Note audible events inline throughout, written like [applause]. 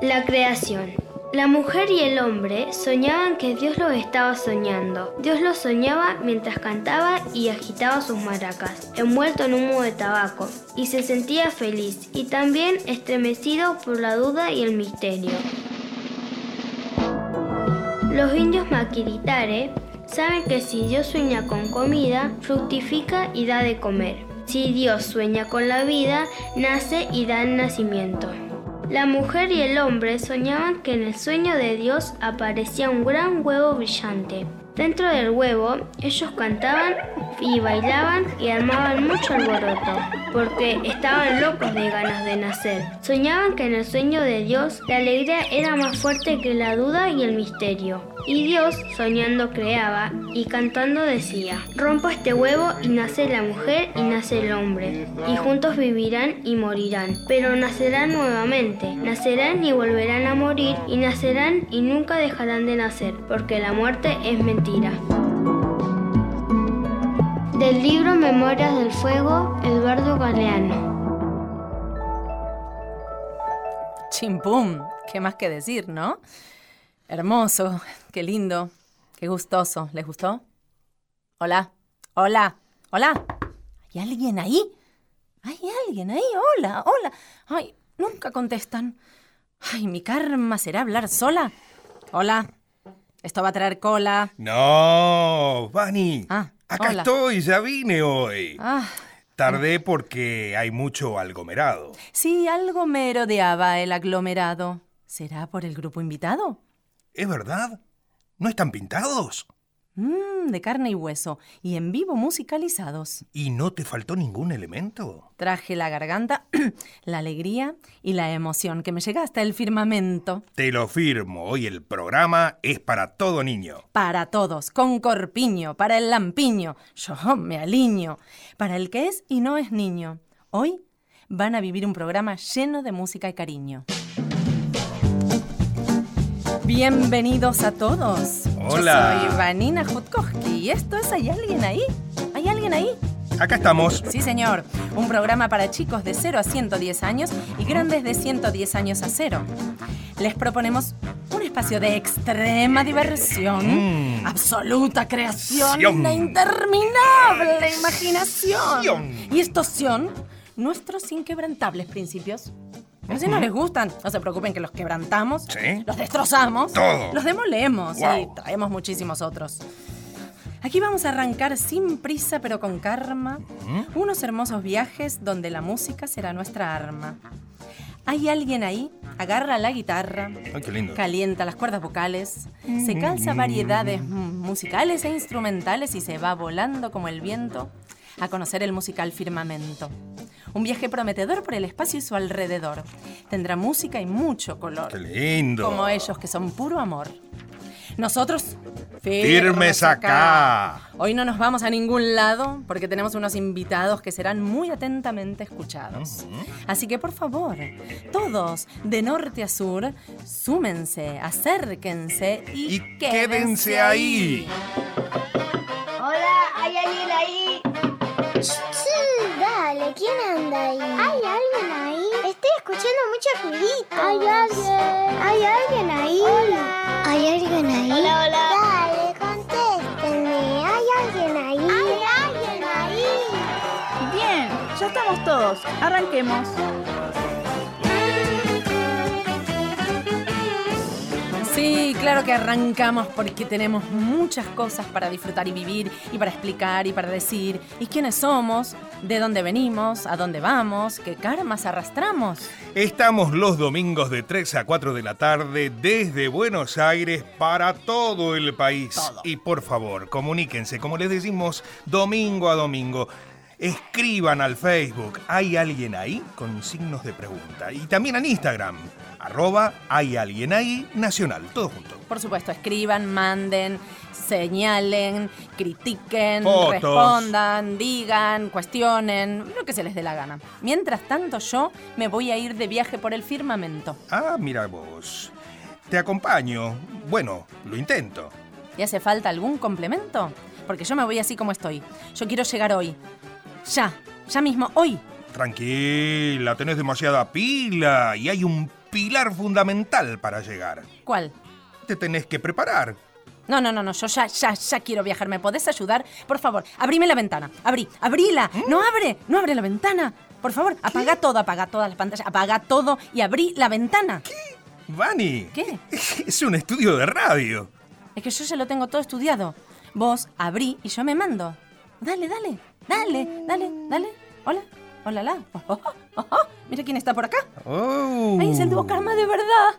La creación. La mujer y el hombre soñaban que Dios los estaba soñando. Dios los soñaba mientras cantaba y agitaba sus maracas, envuelto en humo de tabaco, y se sentía feliz y también estremecido por la duda y el misterio. Los indios maquiritare saben que si Dios sueña con comida, fructifica y da de comer. Si Dios sueña con la vida, nace y da el nacimiento. La mujer y el hombre soñaban que en el sueño de Dios aparecía un gran huevo brillante. Dentro del huevo, ellos cantaban y bailaban y armaban mucho alboroto, porque estaban locos de ganas de nacer. Soñaban que en el sueño de Dios la alegría era más fuerte que la duda y el misterio. Y Dios, soñando, creaba y cantando decía, rompo este huevo y nace la mujer y nace el hombre, y juntos vivirán y morirán, pero nacerán nuevamente, nacerán y volverán a morir, y nacerán y nunca dejarán de nacer, porque la muerte es mentira. Del libro Memorias del Fuego, Eduardo Galeano. Chimpum, ¿qué más que decir, no? Hermoso, qué lindo, qué gustoso. ¿Les gustó? Hola, hola, hola. ¿Hay alguien ahí? ¿Hay alguien ahí? Hola, hola. Ay, nunca contestan. Ay, mi karma será hablar sola. Hola. Esto va a traer cola. No, Vani. Ah, Acá hola. estoy, ya vine hoy. Ah, Tardé porque hay mucho algomerado. sí, algo merodeaba el aglomerado. ¿Será por el grupo invitado? ¿Es verdad? ¿No están pintados? Mmm, de carne y hueso, y en vivo musicalizados. ¿Y no te faltó ningún elemento? Traje la garganta, [clears throat] la alegría y la emoción que me llega hasta el firmamento. Te lo firmo, hoy el programa es para todo niño. Para todos, con corpiño, para el lampiño, yo me aliño, para el que es y no es niño. Hoy van a vivir un programa lleno de música y cariño. Bienvenidos a todos. Hola. Yo soy Vanina Jutkowski y esto es ¿Hay alguien ahí? ¿Hay alguien ahí? Acá estamos. Sí, señor. Un programa para chicos de 0 a 110 años y grandes de 110 años a 0. Les proponemos un espacio de extrema diversión, Mm. absoluta creación, Sion. una interminable imaginación. Sion. Y estos son nuestros inquebrantables principios. Pero si no les gustan, no se preocupen que los quebrantamos, Sí. los destrozamos, Todo. los demolemos y Wow. traemos muchísimos otros. Aquí vamos a arrancar sin prisa pero con karma unos hermosos viajes donde la música será nuestra arma. ¿Hay alguien ahí? Agarra la guitarra, Ay, qué lindo. calienta las cuerdas vocales, se calza variedades mm, musicales e instrumentales y se va volando como el viento a conocer el musical firmamento. Un viaje prometedor por el espacio y su alrededor. Tendrá música y mucho color. Qué lindo. Como ellos que son puro amor. Nosotros Firmes acá. Hoy no nos vamos a ningún lado porque tenemos unos invitados que serán muy atentamente escuchados. Así que por favor, todos de norte a sur, súmense, acérquense y, Y quédense ahí. Hola, mucho ruidito. ¿Hay alguien? ¿Hay alguien ahí? Hola. ¿Hay alguien ahí? Hola, hola. Dale, contéstenme. ¿Hay alguien ahí? ¿Hay alguien ahí? Bien, ya estamos todos. Arranquemos. Claro que arrancamos porque tenemos muchas cosas para disfrutar y vivir y para explicar y para decir y quiénes somos, de dónde venimos, a dónde vamos, qué karmas arrastramos. Estamos los domingos de 3 a 4 de la tarde desde Buenos Aires para todo el país. Todo. Y por favor, comuníquense, como les decimos, domingo a domingo. Escriban al Facebook, ¿hay alguien ahí? Con signos de pregunta. Y también en Instagram, arroba hay alguien ahí nacional, todo junto. Por supuesto, escriban, manden, señalen, critiquen, Fotos. respondan, digan, cuestionen, lo que se les dé la gana. Mientras tanto, yo me voy a ir de viaje por el firmamento. Ah, mira vos. Te acompaño. Bueno, lo intento. ¿Y hace falta algún complemento? Porque yo me voy así como estoy. Yo quiero llegar hoy. Ya, ya mismo, hoy. Tranquila, tenés demasiada pila y hay un pilar fundamental para llegar. ¿Cuál? Te tenés que preparar. No, no, no, no, yo ya, ya, ya quiero viajar. ¿Me podés ayudar? Por favor, abrime la ventana. Abrí, abrila. No abre, no abre la ventana. Por favor, apaga todo, apaga todas las pantallas, apaga todo y abrí la ventana. Vani. ¿Qué? [laughs] Es un estudio de radio. Es que yo ya lo tengo todo estudiado. Vos abrí y yo me mando. Dale, dale, dale, dale, dale. Hola, hola, la. Oh, oh, oh, oh. Mira quién está por acá. Oh. Ay, es el Karma de verdad.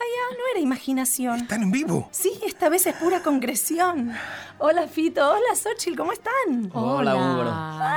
Ay, ya, no era imaginación. ¿Están en vivo? Sí, esta vez es pura concreción. Hola, Fito. Hola, Xochitl. ¿Cómo están? Hola, Hugo.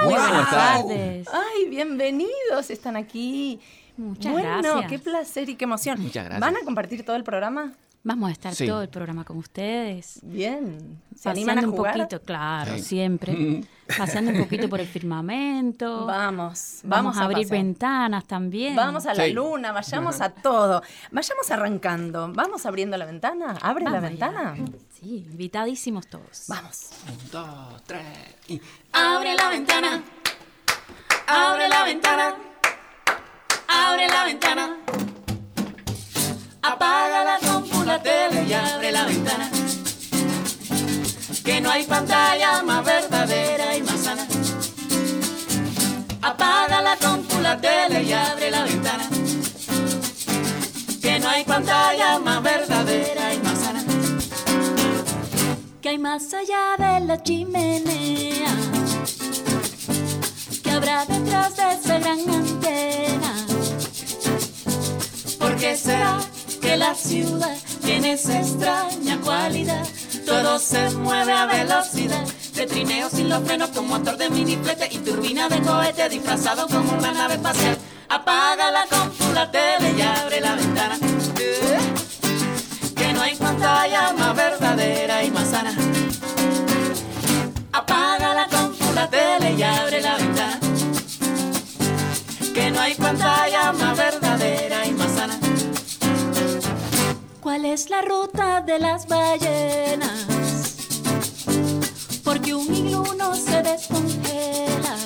¿Cómo buenas tardes. Ay, bienvenidos. Están aquí. Muchas bueno, gracias. qué placer y qué emoción. Muchas gracias. ¿Van a compartir todo el programa? Vamos a estar Sí. todo el programa con ustedes. Bien. ¿Se animan a un poquito, claro, Sí. siempre. [laughs] Paseando un poquito por el firmamento. Vamos, Vamos, a abrir ventanas también. Vamos a la Sí. luna, vayamos a todo. Vayamos arrancando. ¿Vamos abriendo la ventana? ¿Abre la ventana? ya. Sí, invitadísimos todos. Vamos. Un, dos, tres y. Abre la ventana. Abre la ventana. Abre la ventana. Apaga la compu, la tele y abre la ventana. Que no hay pantalla más verdadera y más sana. Apaga la compu, la tele y abre la ventana. Que no hay pantalla más verdadera y más sana. Que hay más allá de la chimenea que habrá detrás de esa gran antena. ¿Por qué será que la ciudad tiene esa extraña cualidad? Todo se mueve a velocidad, de trineo sin los frenos con motor de miniflete y turbina de cohete disfrazado como una nave espacial. Apaga la compu, la tele y abre la ventana. Que no hay pantalla más verdadera y más sana. Apaga la compu, la tele y abre la ventana. Que no hay pantalla más verdadera y más sana. ¿Cuál es la ruta de las ballenas? Porque un iglú no se descongela.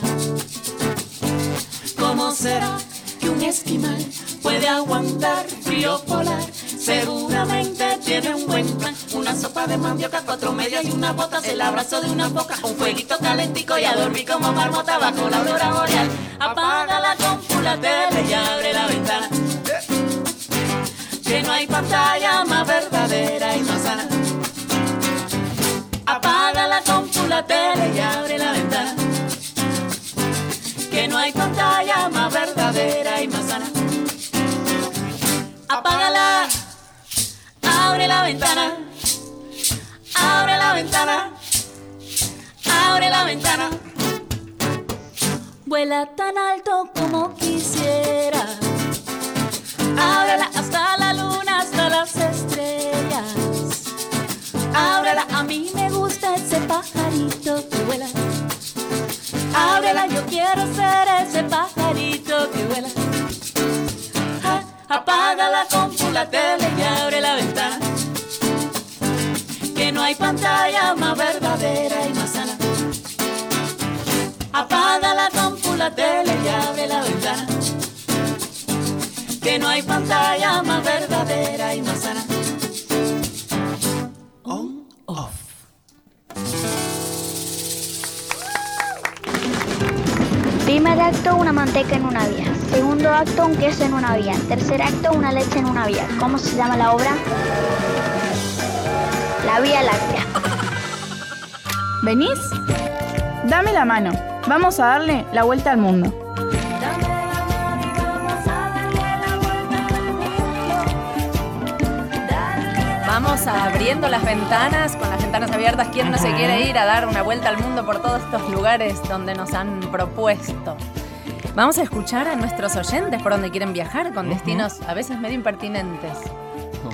¿Cómo será que un esquimal puede aguantar frío polar? Seguramente tiene un buen plan, una sopa de mandioca, cuatro medias y una botas, el abrazo de una boca, un fueguito calentico y a dormir como marmota bajo la aurora boreal. Apaga la compu, la tele y abre la ventana. Que no hay pantalla más verdadera y más sana. Apaga la compu, la tele y abre la ventana. Que no hay pantalla más verdadera y más sana. Apágala, abre la ventana, abre la ventana, abre la ventana. Vuela tan alto como quisiera. Ábrela hasta la pajarito que vuela. Ábrela, yo quiero ser ese pajarito que vuela. Ja, apaga la compu, la tele y abre la ventana. Que no hay pantalla más verdadera y más sana. Apaga la compu, la tele y abre la ventana. Que no hay pantalla más acto, un queso en una vía. Tercer acto, una leche en una vía. ¿Cómo se llama la obra? La Vía Láctea. ¿Venís? Dame la mano. Vamos a darle la vuelta al mundo. Vamos abriendo las ventanas, con las ventanas abiertas. ¿Quién no se quiere ir a dar una vuelta al mundo por todos estos lugares donde nos han propuesto? Vamos a escuchar a nuestros oyentes por donde quieren viajar, con destinos a veces medio impertinentes.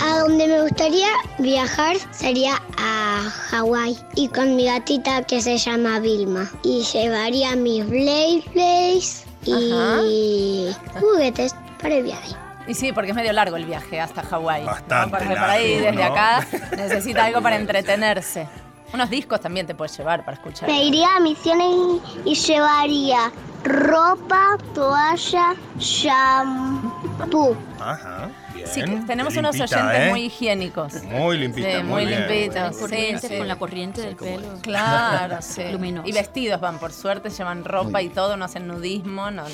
A donde me gustaría viajar sería a Hawái y con mi gatita que se llama Vilma. Y llevaría mis Blade Blaze y juguetes para el viaje. Y sí, porque es medio largo el viaje hasta Hawái. Bastante Porque por ahí, largo, desde ¿no? acá, [laughs] necesita algo para entretenerse. Unos discos también te puedes llevar para escuchar. Me iría a misiones y, y llevaría ropa, toalla, shampoo. Ajá. Bien. Sí, tenemos unos Limpita, oyentes ¿eh? muy higiénicos. Muy limpita, Sí, muy muy limpitos. Sí, Corrientes sí. con la corriente del pelo. Claro, [laughs] sí. Luminoso. Y vestidos van, por suerte, llevan ropa y todo, no hacen nudismo. No.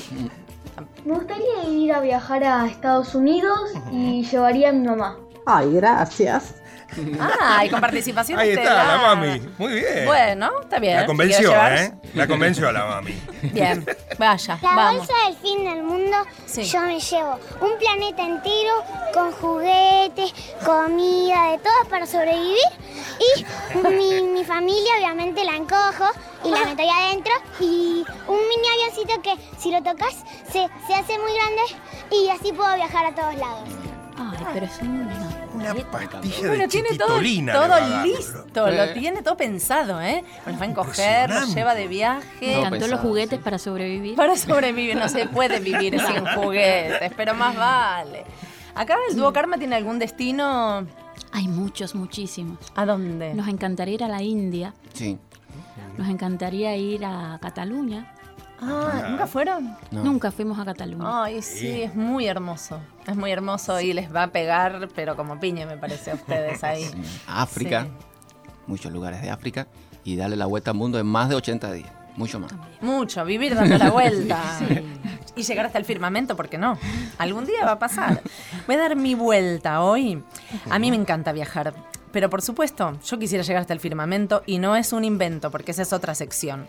Me gustaría ir a viajar a Estados Unidos y llevaría a mi mamá. Ay, gracias. Ah, y con participación Ahí está, la mami. Muy bien. Bueno, está bien. La convenció, ¿eh? La convenció a la mami. Bien, vaya, La vamos. bolsa del fin del mundo, Sí. yo me llevo un planeta entero con juguetes, comida, de todo para sobrevivir. Y mi, mi familia obviamente la encojo y la meto ahí adentro. Y un mini avioncito que si lo tocas se, se hace muy grande y así puedo viajar a todos lados. Ay, pero es una... Una pastilla Bueno, de tiene todo, listo, lo tiene todo pensado, ¿eh? Los va a encoger, los Impresionante. lleva de Me viaje. encantó pensado, los juguetes para sobrevivir. Para sobrevivir, no se puede vivir sin [laughs] juguetes, pero más vale. Acá el dúo Karma tiene algún destino. Hay muchos, muchísimos. ¿A dónde? Nos encantaría ir a la India. Sí. Nos encantaría ir a Cataluña. Ah, ¿nunca fueron? No. Nunca fuimos a Cataluña. Ay, sí, es muy hermoso. Es muy hermoso y les va a pegar, pero como piña, me parece a ustedes ahí. [laughs] Sí. África, Sí. muchos lugares de África, y darle la vuelta al mundo en más de 80 días, mucho más. Mucho, vivir dando la [laughs] vuelta. Y llegar hasta el firmamento, porque no. Algún día va a pasar. Voy a dar mi vuelta hoy. A mí me encanta viajar. Pero por supuesto, yo quisiera llegar hasta el firmamento y no es un invento, porque esa es otra sección.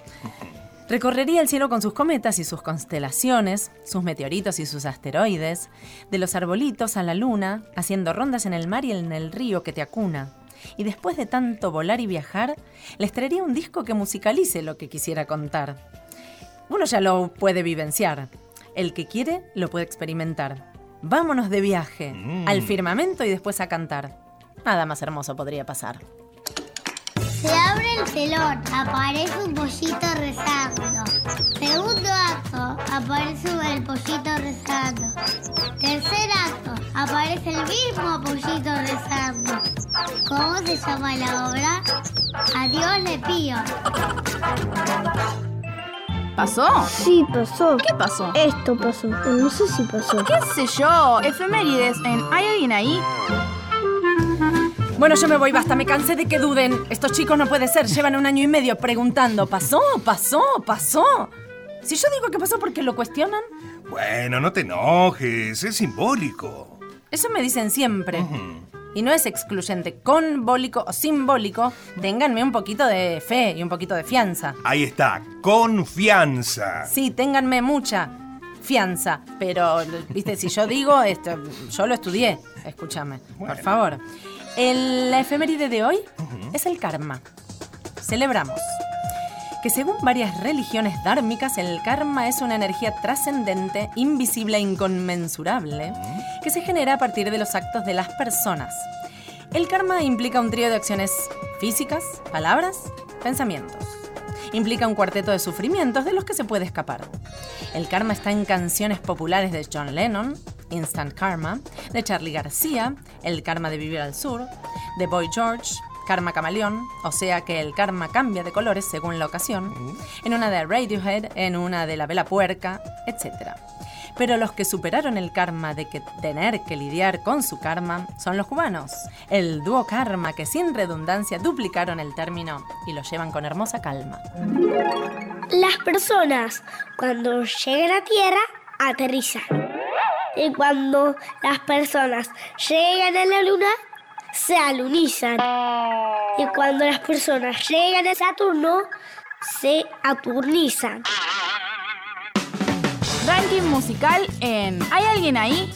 Recorrería el cielo con sus cometas y sus constelaciones, sus meteoritos y sus asteroides, de los arbolitos a la luna, haciendo rondas en el mar y en el río que te acuna. Y después de tanto volar y viajar, les traería un disco que musicalice lo que quisiera contar. Uno ya lo puede vivenciar. El que quiere lo puede experimentar. Vámonos de viaje, Mm. al firmamento y después a cantar. Nada más hermoso podría pasar. Se abre el telón, aparece un pollito rezando. Segundo acto, aparece el pollito rezando. Tercer acto, aparece el mismo pollito rezando. ¿Cómo se llama la obra? A Dios le pío. ¿Pasó? Sí, pasó. ¿Qué pasó? Esto pasó. No sé si pasó. ¿Qué sé yo? Efemérides en ¿Hay alguien ahí? Bueno, yo me voy, basta, me cansé de que duden. Estos chicos no puede ser, llevan un año y medio preguntando, ¿pasó? ¿Pasó? ¿Pasó? Si yo digo que pasó porque lo cuestionan, Bueno, no te enojes, es simbólico. eso me dicen siempre. Y no es excluyente, conbólico o simbólico, ténganme un poquito de fe y un poquito de fianza. Ahí está, confianza. Sí, ténganme mucha fianza, pero, viste, si yo digo, esto, yo lo estudié, escúchame, por favor. El, la efeméride de hoy es el karma. Celebramos que según varias religiones dármicas, el karma es una energía trascendente, invisible e inconmensurable, que se genera a partir de los actos de las personas. El karma implica un trío de acciones físicas, palabras, pensamientos. Implica un cuarteto de sufrimientos de los que se puede escapar. El karma está en canciones populares de John Lennon, Instant Karma, de Charlie García, El karma de vivir al sur, de Boy George, Karma Camaleón, o sea que el karma cambia de colores según la ocasión, en una de Radiohead, en una de La Vela Puerca, etc. Pero los que superaron el karma de que tener que lidiar con su karma son los cubanos, el dúo karma que sin redundancia duplicaron el término y lo llevan con hermosa calma. Las personas, cuando llegan a tierra, aterrizan. Y cuando las personas llegan a la luna, se alunizan. Y cuando las personas llegan a Saturno, se aturnizan. Ranking musical en ¿Hay alguien ahí?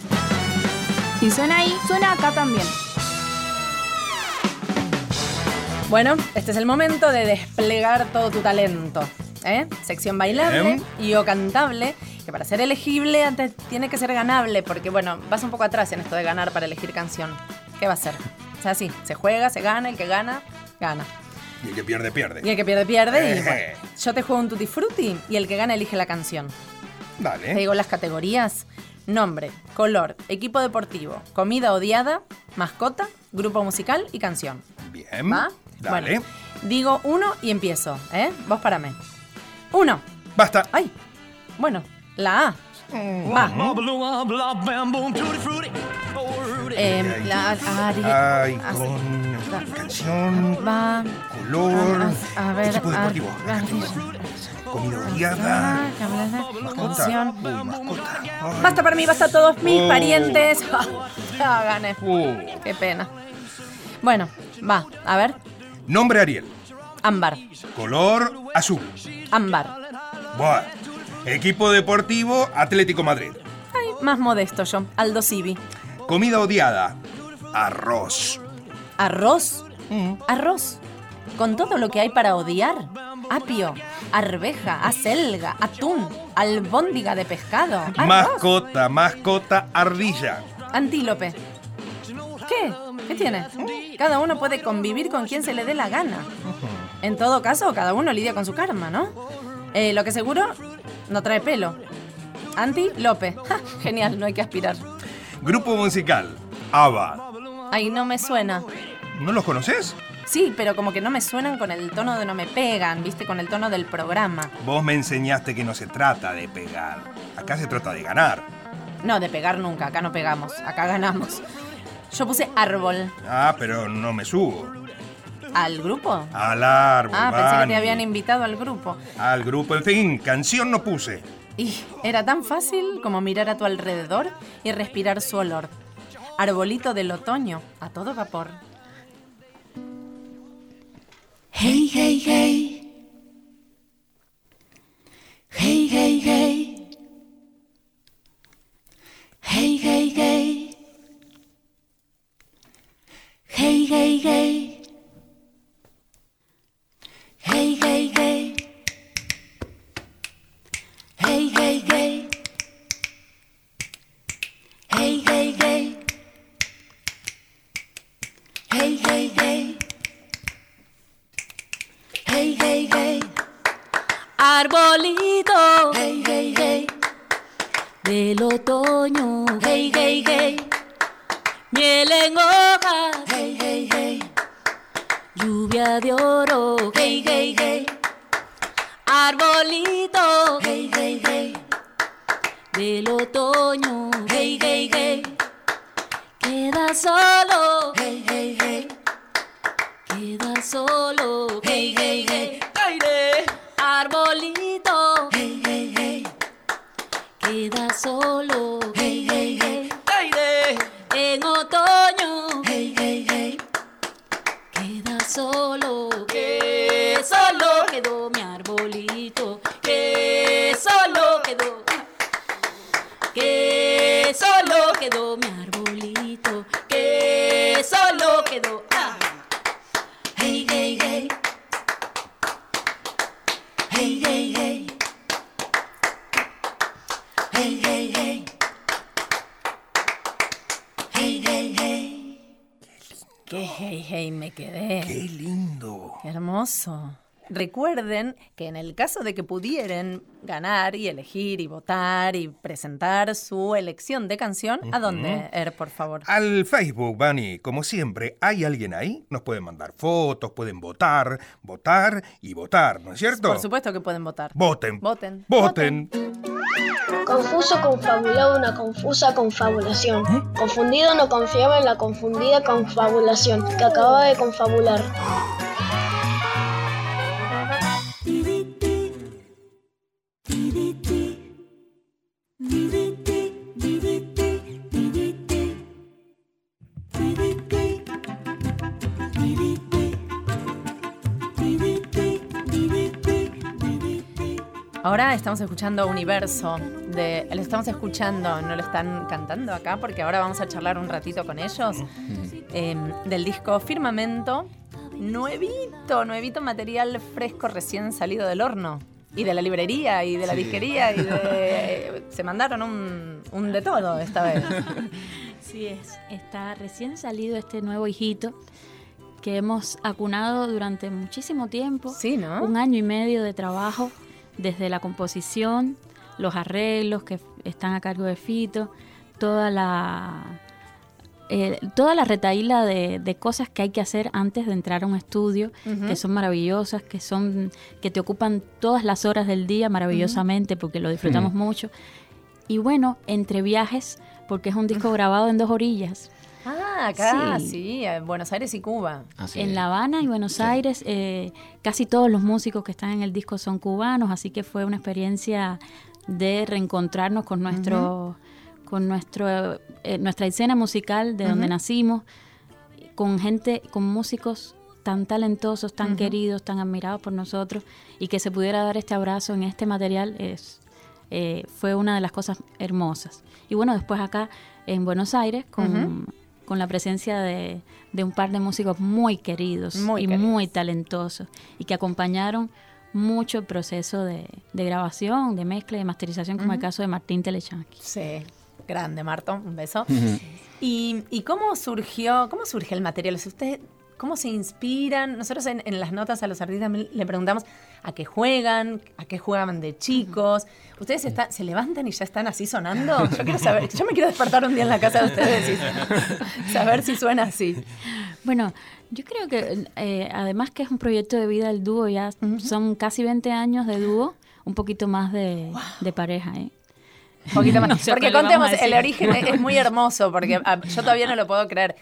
Si suena ahí, suena acá también. Bueno, este es el momento de desplegar todo tu talento. ¿eh? Sección bailable Bien. y o cantable, que para ser elegible antes tiene que ser ganable, porque bueno, vas un poco atrás en esto de ganar para elegir canción. ¿Qué va a ser? O sea, sí, se juega, se gana, el que gana, gana. Y el que pierde, pierde. Y el que pierde, pierde. Y Eh. bueno, yo te juego un tutti frutti y el que gana elige la canción. Te Dale. digo las categorías. Nombre, color, equipo deportivo, comida odiada, mascota, grupo musical y canción. Bien. ¿Va? Dale. Bueno, Digo uno y empiezo, ¿eh? Vos parame. Uno. Basta. Ay. Bueno, la A. Va. Eh, la A. Ay, con canción, Va. color, A, a ver. equipo deportivo, a- comida odiada, mascota. Canción. Uy, mascota. Ay. Basta para mí, basta a todos mis Oh. parientes. [laughs] Ya gané. Uh. Qué pena. Bueno, va. A ver. Nombre Ariel. Ámbar. Color azul. Ámbar. Buah. Equipo deportivo Atlético Madrid. Ay, más modesto yo. Aldo Civi. Comida odiada. Arroz. ¿Arroz? Mm. ¿Arroz? ¿Con todo lo que hay para odiar? Apio, arveja, acelga, atún, albóndiga de pescado. arroz, Mascota, mascota ardilla. Antílope. ¿Qué? ¿Qué tiene? Cada uno puede convivir con quien se le dé la gana. En todo caso, cada uno lidia con su karma, ¿no? Eh, lo que seguro, no trae pelo. Antílope. Ja, Genial, no hay que aspirar. Grupo musical. ABBA. Ay, no me suena. ¿No los conoces? Sí, pero como que no me suenan con el tono de no me pegan, ¿viste? Con el tono del programa. Vos me enseñaste que no se trata de pegar. Acá se trata de ganar. No, de pegar nunca, acá no pegamos, acá ganamos. Yo puse árbol. Ah, pero no me subo. ¿Al grupo? Al árbol. Ah, pensé que te habían invitado al grupo. Al grupo, en fin, canción no puse. Y era tan fácil como mirar a tu alrededor y respirar su olor. Arbolito del otoño, a todo vapor. Hey. De oro. Hey, hey, hey. Arbolito. Hey, hey, hey. Del otoño. Hey, hey, hey. Queda solo. Hey, hey, hey. Queda solo. Qué hey, hey, me quedé. Qué lindo. Qué hermoso. Recuerden que en el caso de que pudieran ganar y elegir y votar y presentar su elección de canción, ¿a dónde, Er, por favor? Al Facebook, Bunny, como siempre, ¿hay alguien ahí? Nos pueden mandar fotos, pueden votar, votar y votar, ¿no es cierto? Por supuesto que pueden votar. Voten. Voten. Voten. Confuso confabulado una confusa confabulación. Confundido no confiaba en la confundida confabulación que acababa de confabular. Ahora estamos escuchando Universo. De, lo estamos escuchando, no lo están cantando acá, porque ahora vamos a charlar un ratito con ellos. eh, del disco Firmamento. Nuevito, nuevito material fresco recién salido del horno. Y de la librería, y de la Sí. disquería, y de. [laughs] Se mandaron un, un de todo esta vez. [laughs] Sí, es. Está recién salido este nuevo hijito que hemos acunado durante muchísimo tiempo. Sí, ¿no? Un año y medio de trabajo, desde la composición, los arreglos que están a cargo de Fito, toda la eh, toda la retaíla de, de cosas que hay que hacer antes de entrar a un estudio, que son maravillosas, que son que te ocupan todas las horas del día maravillosamente porque lo disfrutamos mucho. Y bueno, entre viajes, porque es un disco grabado en dos orillas. Ah, acá, Sí. sí, en Buenos Aires y Cuba. en La Habana y Buenos Aires, eh, casi todos los músicos que están en el disco son cubanos, así que fue una experiencia de reencontrarnos con nuestro, con nuestro, eh, nuestra escena musical de donde nacimos, con gente, con músicos tan talentosos, tan queridos, tan admirados por nosotros, y que se pudiera dar este abrazo en este material es eh, fue una de las cosas hermosas. Y bueno, después acá en Buenos Aires, con, con la presencia de, de un par de músicos muy queridos Muy y queridos. muy talentosos, y que acompañaron mucho el proceso de, de grabación, de mezcla y de masterización, como el caso de Martín Telechansky. Sí, grande, Marto, un beso. ¿Y, y cómo surgió, cómo surge el material? O sea, ¿Ustedes cómo se inspiran? Nosotros en, en las notas a los artistas le preguntamos a qué juegan, a qué jugaban de chicos. ¿Ustedes están- se levantan y ya están así sonando? [laughs] Yo quiero saber, yo me quiero despertar un día en la casa de ustedes y [laughs] saber si suena así. Bueno, yo creo que eh, además que es un proyecto de vida el dúo, ya son casi 20 años de dúo, un poquito más de, de pareja, ¿eh? Un poquito [laughs] más. No sé porque contemos, el origen es, es muy hermoso, porque ah, yo todavía no lo puedo creer.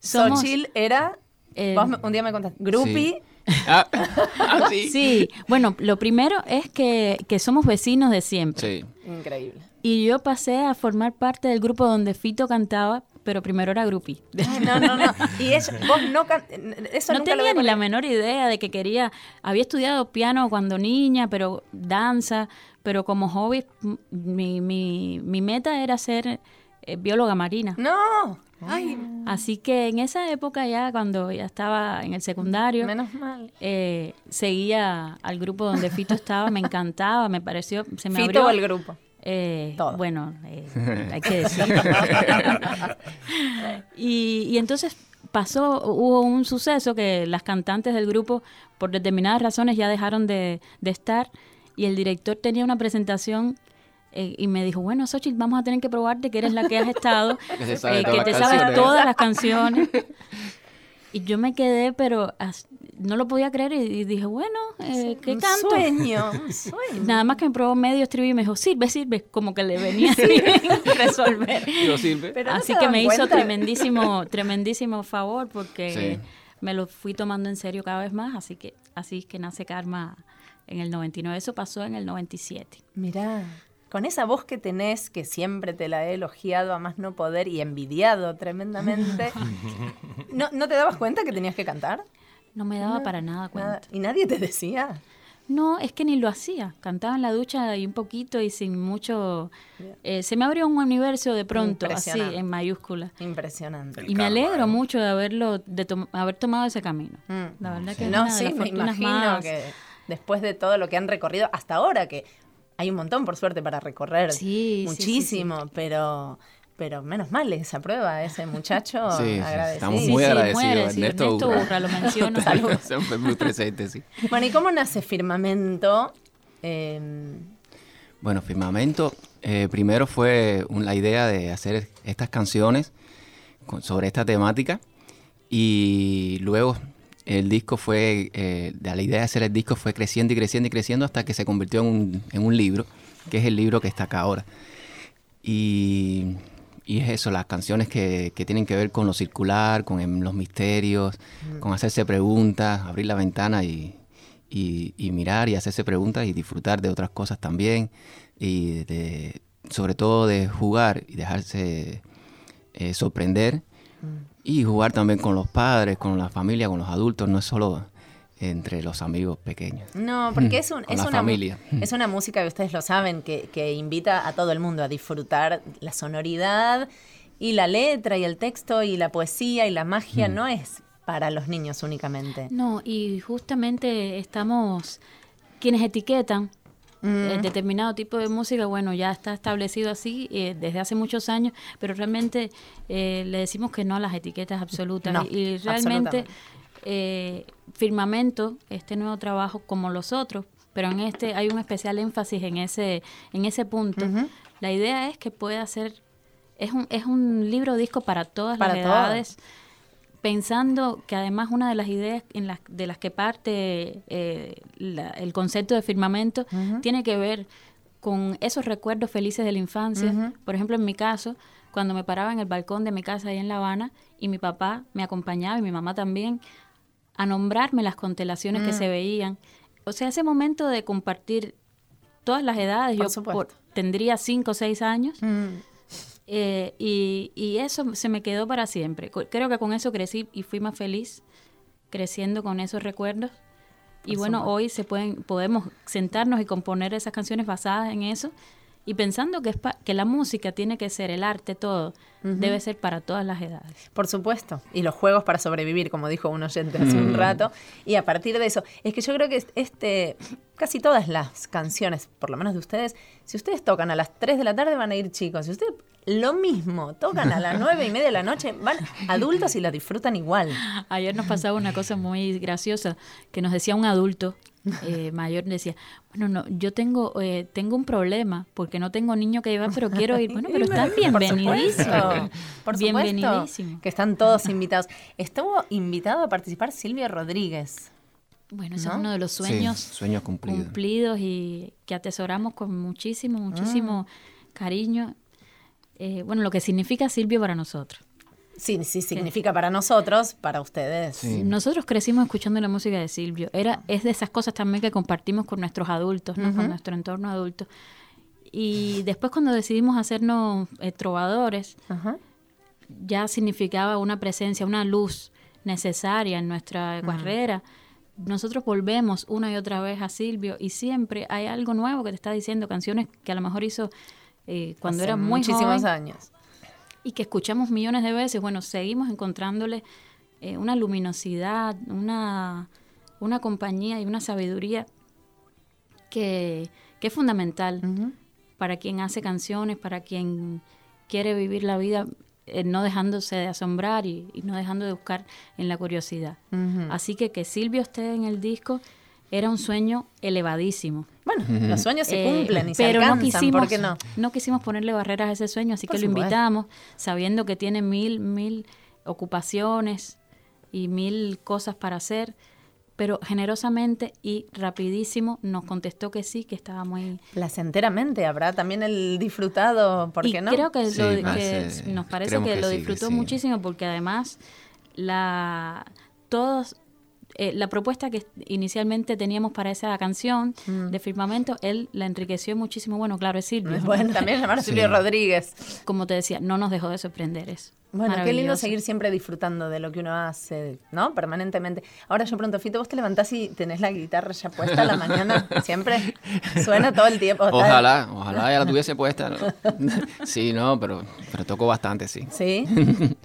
Somos- Xochitl era, Eh, vos me- un día me contaste, groupie. [laughs] Ah, [laughs] sí. bueno, lo primero es que, que somos vecinos de siempre. Increíble. Y yo pasé a formar parte del grupo donde Fito cantaba, pero primero era groupie. Ay, no, no, no. Y ella, [laughs] vos no can- eso no nunca tenía ni la menor idea de que quería. Había estudiado piano cuando niña, pero danza, pero como hobby, mi, mi, mi meta era ser eh, bióloga marina. No. Ay, Así que en esa época ya, cuando ya estaba en el secundario, menos mal. eh, seguía al grupo donde Fito estaba, me encantaba, me pareció, se me Fito abrió. o el grupo. Eh, bueno, eh, hay que [laughs] decir. y, y entonces pasó, hubo un suceso que las cantantes del grupo, por determinadas razones, ya dejaron de, de estar y el director tenía una presentación eh, y me dijo, bueno, Xochitl, vamos a tener que probarte que eres la que has estado, [laughs] Que sabe eh, todas que las te sabes canciones. todas las canciones. [laughs] Y yo me quedé, pero as- no lo podía creer y, y dije, bueno, eh, ¿qué un canto? sueño, [laughs] un sueño. Nada más que me probó medio estribillo y me dijo, sirve, sirve, como que le venía bien resolver. Digo, sirve. Pero no Así se que me hizo cuenta. tremendísimo, tremendísimo favor porque Sí. me lo fui tomando en serio cada vez más, así que así es que nace Karma en el 99. Eso pasó en el 97. Mirá, con esa voz que tenés, que siempre te la he elogiado a más no poder y envidiado tremendamente, [laughs] ¿no, ¿no te dabas cuenta que tenías que cantar? No me daba No, para nada cuenta. Nada. ¿Y nadie te decía? No, es que ni lo hacía. Cantaba en la ducha y un poquito y sin mucho... eh, se me abrió un universo de pronto, así, Impresionante. en mayúscula. Impresionante. y me alegro mucho de haberlo, de tom- haber tomado ese camino. Mm. La verdad que es no, una de sí, las me imagino más- que después de todo lo que han recorrido hasta ahora, que hay un montón, por suerte, para recorrer. Sí, sí, sí, Muchísimo, pero... Pero menos mal esa prueba, ese muchacho [laughs] Sí, sí, agradecido. estamos Sí, muy sí, agradecidos. muy agradecido. Ernesto, Ernesto Urra. Urra, lo menciono. [laughs] Saludos. Siempre muy presente, sí. Bueno, ¿y cómo nace Firmamento? Eh, Bueno, Firmamento, eh, primero fue la idea de hacer estas canciones con- sobre esta temática y luego el disco fue, eh, la idea de hacer el disco fue creciendo y creciendo y creciendo hasta que se convirtió en un, en un libro, que es el libro que está acá ahora. Y, y es eso, las canciones que, que tienen que ver con lo circular, con em, los misterios, Mm. con hacerse preguntas, abrir la ventana y, y- y mirar y hacerse preguntas y disfrutar de otras cosas también. Y de, sobre todo de jugar y dejarse eh, sorprender. Y jugar también con los padres, con la familia, con los adultos, no es solo entre los amigos pequeños. No, porque es, un, es, una, familia. es una música que ustedes lo saben, que, que invita a todo el mundo a disfrutar la sonoridad y la letra y el texto y la poesía y la magia. Mm. No es para los niños únicamente. No, y justamente estamos, quienes etiquetan Mm. eh, determinado tipo de música, bueno, ya está establecido así eh, desde hace muchos años, pero realmente eh, le decimos que no a las etiquetas absolutas. No, y, y realmente eh, Firmamento, este nuevo trabajo, como los otros, pero en este hay un especial énfasis en ese, en ese punto. La idea es que pueda ser es un, es un libro disco para todas Para las todas. Pensando que además una de las ideas en las, de las que parte eh, la- el concepto de firmamento tiene que ver con esos recuerdos felices de la infancia. Por ejemplo, en mi caso, cuando me paraba en el balcón de mi casa ahí en La Habana y mi papá me acompañaba y mi mamá también a nombrarme las constelaciones que Mm. se veían. O sea, ese momento de compartir todas las edades, Por yo por- tendría cinco o seis años, Mm. Eh, y, y eso se me quedó para siempre. Creo que con eso crecí y fui más feliz, creciendo con esos recuerdos. Y bueno, hoy se pueden, podemos sentarnos y componer esas canciones basadas en eso y pensando que, es pa- que la música tiene que ser, el arte, todo, debe ser para todas las edades. Por supuesto. Y los juegos para sobrevivir, como dijo un oyente hace un Mm. rato. Y a partir de eso, es que yo creo que este, casi todas las canciones, por lo menos de ustedes, si ustedes tocan a las 3 de la tarde van a ir chicos. Si ustedes lo mismo, tocan a las [laughs] 9 y media de la noche, van adultos y la disfrutan igual. Ayer nos pasaba una cosa muy graciosa que nos decía un adulto eh, mayor, decía, bueno, no, yo tengo eh, tengo un problema porque no tengo niño que llevar, pero quiero ir. Bueno, pero están Por bienvenidísimos. supuesto, Por supuesto, Bienvenidísimos. que están todos invitados. Estuvo invitado a participar Silvia Rodríguez. Bueno, ese ¿No? es uno de los Sí, sueños sueños cumplidos. y que atesoramos con muchísimo, muchísimo cariño. Eh, bueno, lo que significa Silvio para nosotros. Sí, sí, significa para nosotros, para ustedes. Nosotros crecimos escuchando la música de Silvio. Era, es de esas cosas también que compartimos con nuestros adultos, con nuestro entorno adulto. Y después cuando decidimos hacernos eh, trovadores, ya significaba una presencia, una luz necesaria en nuestra carrera. Nosotros volvemos una y otra vez a Silvio y siempre hay algo nuevo que te está diciendo, canciones que a lo mejor hizo eh, cuando Hace era muy muchísimos joven años. Y que escuchamos millones de veces, bueno, seguimos encontrándole eh, una luminosidad, una, una compañía y una sabiduría que, que es fundamental para quien hace canciones, para quien quiere vivir la vida eh, no dejándose de asombrar y, y no dejando de buscar en la curiosidad. Así que que Silvio esté en el disco era un sueño elevadísimo. Bueno, los sueños se Eh, cumplen y se pero alcanzan, no quisimos, ¿por qué no? no quisimos ponerle barreras a ese sueño, así Por que lo supuesto. invitamos, sabiendo que tiene mil, mil ocupaciones y mil cosas para hacer, pero generosamente y rapidísimo nos contestó que sí, que estaba muy... Placenteramente habrá también el disfrutado, ¿por y qué no? creo que, Sí, lo- que parece- nos parece que, que lo sí, que disfrutó sí. muchísimo porque además la todos eh, la propuesta que inicialmente teníamos para esa canción de Firmamento, él la enriqueció muchísimo. Bueno, claro, es Silvio. Bueno, también llamar a Sí. Silvio Rodríguez. Como te decía, no nos dejó de sorprender eso. Bueno, qué lindo seguir siempre disfrutando de lo que uno hace, ¿no? Permanentemente. Ahora yo pregunto, Fito, ¿vos te levantás y tenés la guitarra ya puesta a la mañana? Siempre suena todo el tiempo. Ojalá, ojalá ya la tuviese puesta. ¿no? Sí, no, pero, pero toco bastante, sí. ¿Sí?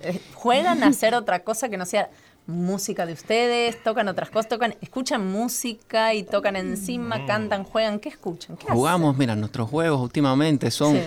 Eh, ¿Juegan a hacer otra cosa que no sea música de ustedes? ¿Tocan otras cosas? ¿Tocan, ¿Escuchan música y tocan encima, cantan, juegan? ¿Qué escuchan? ¿Qué hacen? Jugamos, mira, nuestros juegos últimamente son... Sí.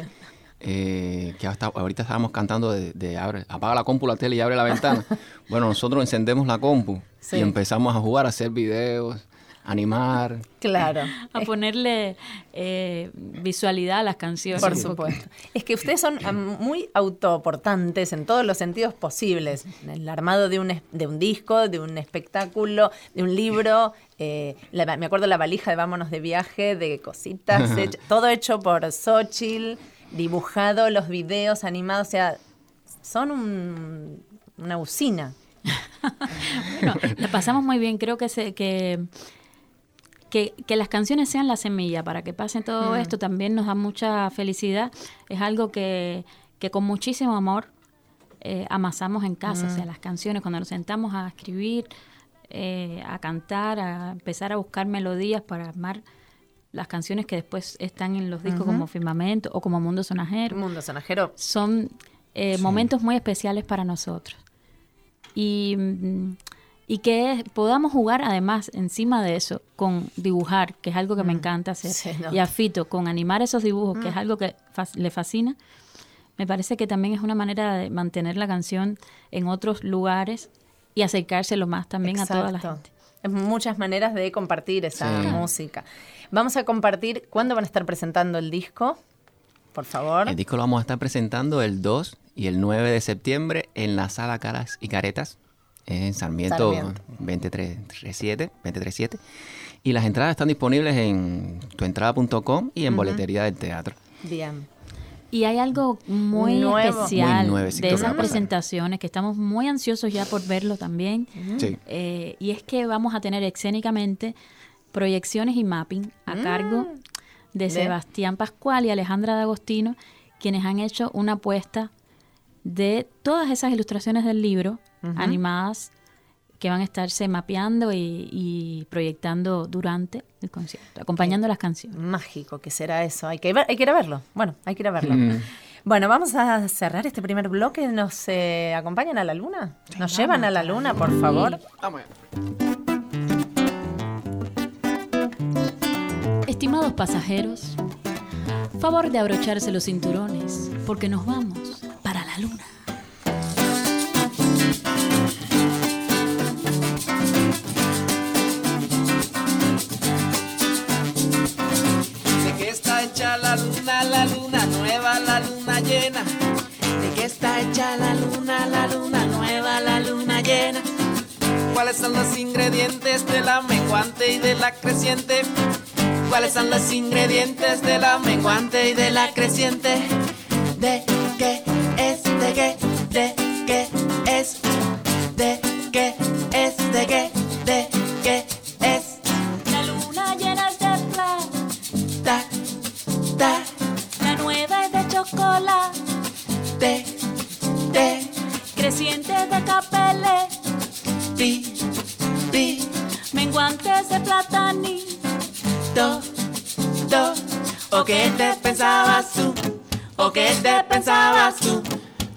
eh, que hasta, ahorita estábamos cantando de, de abre, apaga la compu, la tele y abre la ventana. [laughs] bueno, nosotros encendemos la compu Sí. y empezamos a jugar, a hacer videos, animar. Claro. A ponerle eh, visualidad a las canciones. Por supuesto. Es que ustedes son muy autoportantes en todos los sentidos posibles. El armado de un, es- de un disco, de un espectáculo, de un libro. eh, la- me acuerdo la valija de Vámonos de viaje, de cositas, todo hecho por Xochitl, dibujado, los videos animados. O sea, son un- una usina. [laughs] Bueno, la pasamos muy bien. Creo que, se, que, que, que las canciones sean la semilla para que pasen todo Mm. esto también nos da mucha felicidad. Es algo que, que con muchísimo amor eh, amasamos en casa. O sea, Mm. las canciones, cuando nos sentamos a escribir, eh, a cantar, a empezar a buscar melodías para armar las canciones que después están en los discos como Firmamento o como Mundo Sonajero. Mundo Sonajero. Son eh, Sí. momentos muy especiales para nosotros. Y, mm, y que podamos jugar además encima de eso con dibujar, que es algo que me encanta hacer, Mm. Sí, no. y a Fito con animar esos dibujos, que es Mm. algo que fas- le fascina, me parece que también es una manera de mantener la canción en otros lugares y acercárselo más también a toda la gente. Muchas maneras de compartir esa Sí. música. Vamos a compartir, ¿cuándo van a estar presentando el disco? por favor. El disco lo vamos a estar presentando el 2 y el 9 de septiembre en la sala Caras y Caretas en Sarmiento, Sarmiento. 237, 237. Y las entradas están disponibles en tuentrada.com y en boletería del teatro. Bien. Y hay algo muy Nuevo. especial Muy de esas que presentaciones que estamos muy ansiosos ya por verlo también. Sí. Eh, y es que vamos a tener escénicamente proyecciones y mapping a Mm. cargo de De- Sebastián Pascual y Alejandra D'Agostino, quienes han hecho una apuesta de todas esas ilustraciones del libro animadas que van a estarse mapeando y, y proyectando durante el concierto, acompañando las canciones. Mágico que será eso. Hay que, ver- hay que ir a verlo. Bueno, hay que ir a verlo. Mm. Bueno, vamos a cerrar este primer bloque. ¿Nos eh, acompañan a la luna? ¿Nos llevan a la luna, por favor? Estimados pasajeros, favor de abrocharse los cinturones, porque nos vamos ¿De qué está hecha la luna, la luna nueva, la luna llena? ¿De qué está hecha la luna, la luna nueva, la luna llena? ¿Cuáles son los ingredientes de la menguante y de la creciente? ¿Cuáles son los ingredientes de la menguante y de la creciente? ¿De qué es? ¿De qué? ¿De qué es? ¿De qué es? ¿De qué? ¿De qué es? La luna llena es de plata, Ta, ta, la nueva es de chocolate, te, te, creciente de capele, ti, ti, menguantes de platani. do, do. ¿O qué te pensabas tú? ¿O qué te pensabas tú?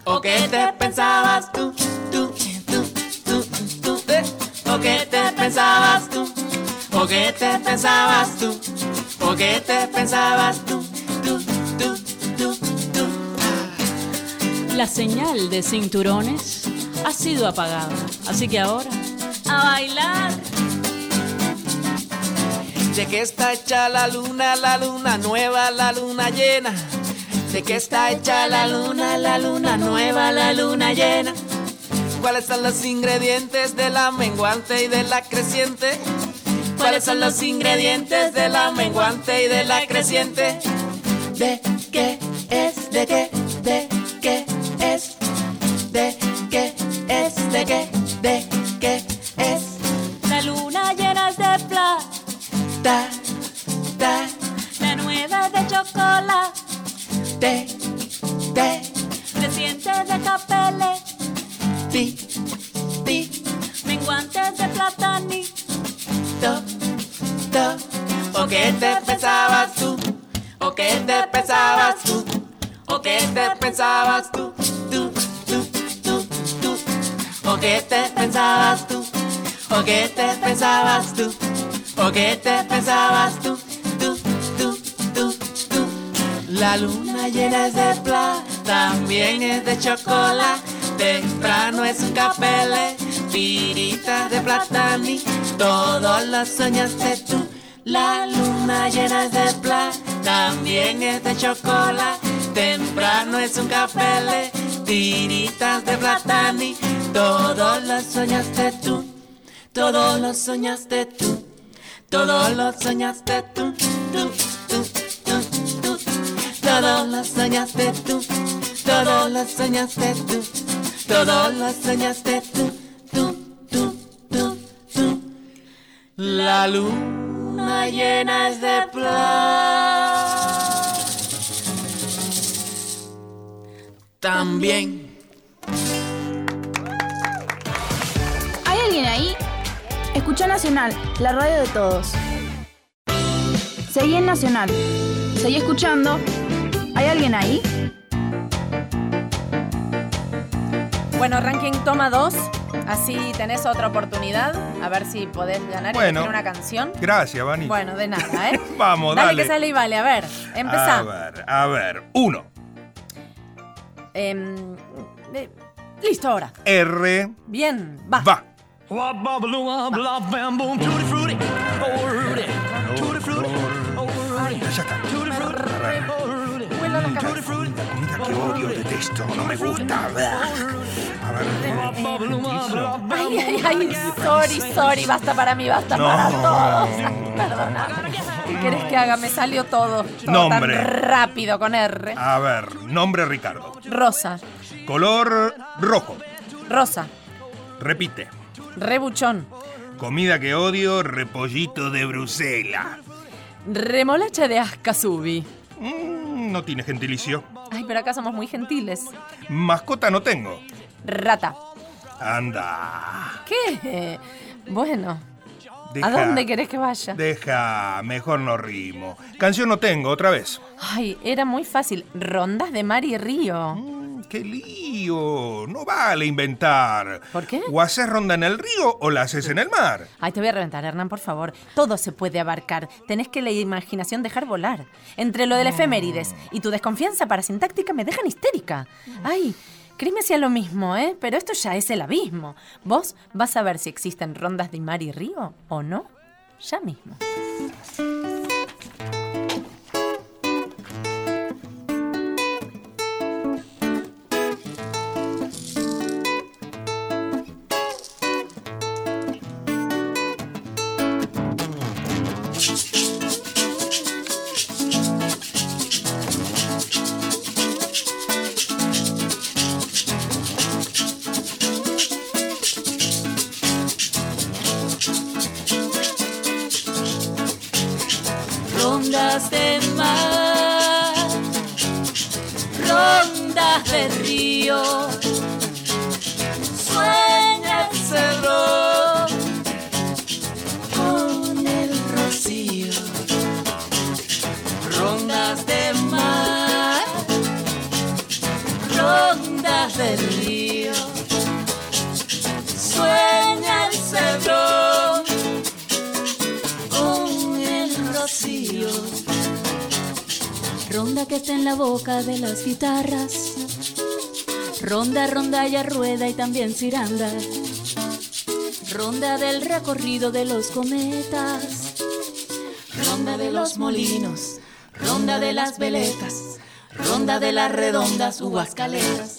¿O qué te pensabas tú? Tú, tú, tú, tú, eh. ¿O qué te pensabas tú? ¿O qué te pensabas tú? ¿O qué te pensabas tú? Tú, tú, tú, tú. La señal de cinturones ha sido apagada, así que ahora A bailar, ¿De qué está hecha la luna, la luna nueva, la luna llena? ¿De qué está hecha la luna, la luna nueva, la luna llena? ¿Cuáles son los ingredientes de la menguante y de la creciente? ¿Cuáles son los ingredientes de la menguante y de la creciente? ¿De qué es? ¿De qué? ¿De qué es? ¿De qué es? ¿De qué? ¿De qué es? la luna llena es de plata, Ta, ta, la nueva es de chocolate, te, te, creciente de capele, ti, ti, menguantes de platani. do, do. ¿O qué te pensabas tú? ¿O qué te pensabas tú? ¿O qué te pensabas tú? Tú, tú, tú, tú. ¿O qué te pensabas tú? ¿O qué te pensabas tú? ¿O qué te pensabas tú. La luna llena es de plata, también es de chocolate. Temprano es un capele, tiritas de platani. Todos lo soñaste tú. La luna llena es de plata, también es de chocolate. Temprano es un capele, tiritas de platani. Todos lo soñaste tú. Todos lo soñaste tú. Todos lo soñaste tú, tú. Todos lo soñaste tú. Todos lo soñaste tú. Todos lo soñaste tú. Tú, tú, tú, tú. La luna llena es de plata. También. ¿Hay alguien ahí? Escucha Nacional, la radio de todos. Seguí en Nacional. Seguí escuchando. ¿Hay alguien ahí? Bueno, ranking toma dos. Así tenés otra oportunidad. A ver si podés ganar y Bueno. elegir una canción. Gracias, Vani. Bueno, de nada, ¿eh? [laughs] Vamos, dale. dale. que sale y vale. A ver, empezá. A ver, a ver. Uno. Em, eh, listo ahora. R. Bien, va. Va. Comida, comida, comida que odio, detesto, no me gusta. A ver, Ay, ay, ay, sorry, sorry, basta para mí, basta No. para todos. Perdona. ¿Qué querés que haga? Me salió todo. todo Nombre. Tan rápido con R. a ver, nombre Ricardo. Rosa, Color rojo. rosa, Repite. rebuchón, Comida que odio, repollito de Bruselas. remolacha de Ascasubi. Mm, no tiene gentilicio. Ay, pero acá somos muy gentiles. Mascota no tengo. Rata. Anda. ¿Qué? Bueno, Deja, ¿a dónde querés que vaya? Deja, mejor no rimo. Canción no tengo, otra vez. Ay, era muy fácil. Rondas de mar y río. Mm, ¡Qué lío! No vale inventar. ¿Por qué? O haces ronda en el río o la haces en el mar. Ay, te voy a reventar, Hernán, por favor. Todo se puede abarcar. Tenés que la imaginación dejar volar. Entre lo del efemérides y tu desconfianza parasintáctica me dejan histérica. Ay, si es lo mismo, ¿eh? Pero esto ya es el abismo. Vos vas a ver si existen rondas de mar y río o no. Ya mismo. Rondas de río, sueña el cerro con el rocío. Ronda que está en la boca de las guitarras. Ronda, ronda y rueda y también ciranda. Ronda del recorrido de los cometas. Ronda de los molinos. Ronda de las veletas. Ronda de las redondas uvascaleras. Rondas de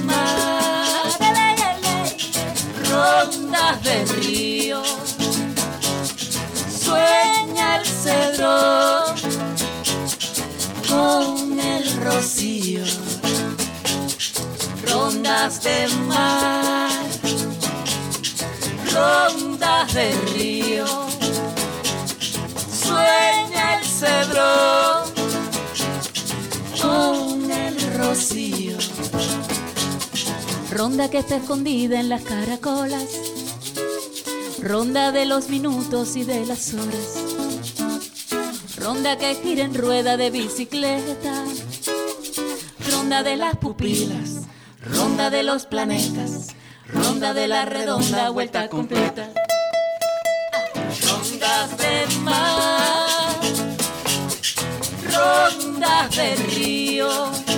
mar. Rondas de río. Sueña el cedro con el rocío. Rondas de mar. Rondas de río. Sueña el cedro con el rocío. Ronda que está escondida en las caracolas. Ronda de los minutos y de las horas. Ronda que gira en rueda de bicicleta. Ronda de las pupilas. Ronda de los planetas. Ronda de la redonda vuelta completa. Rondas de mar. Rondas de río.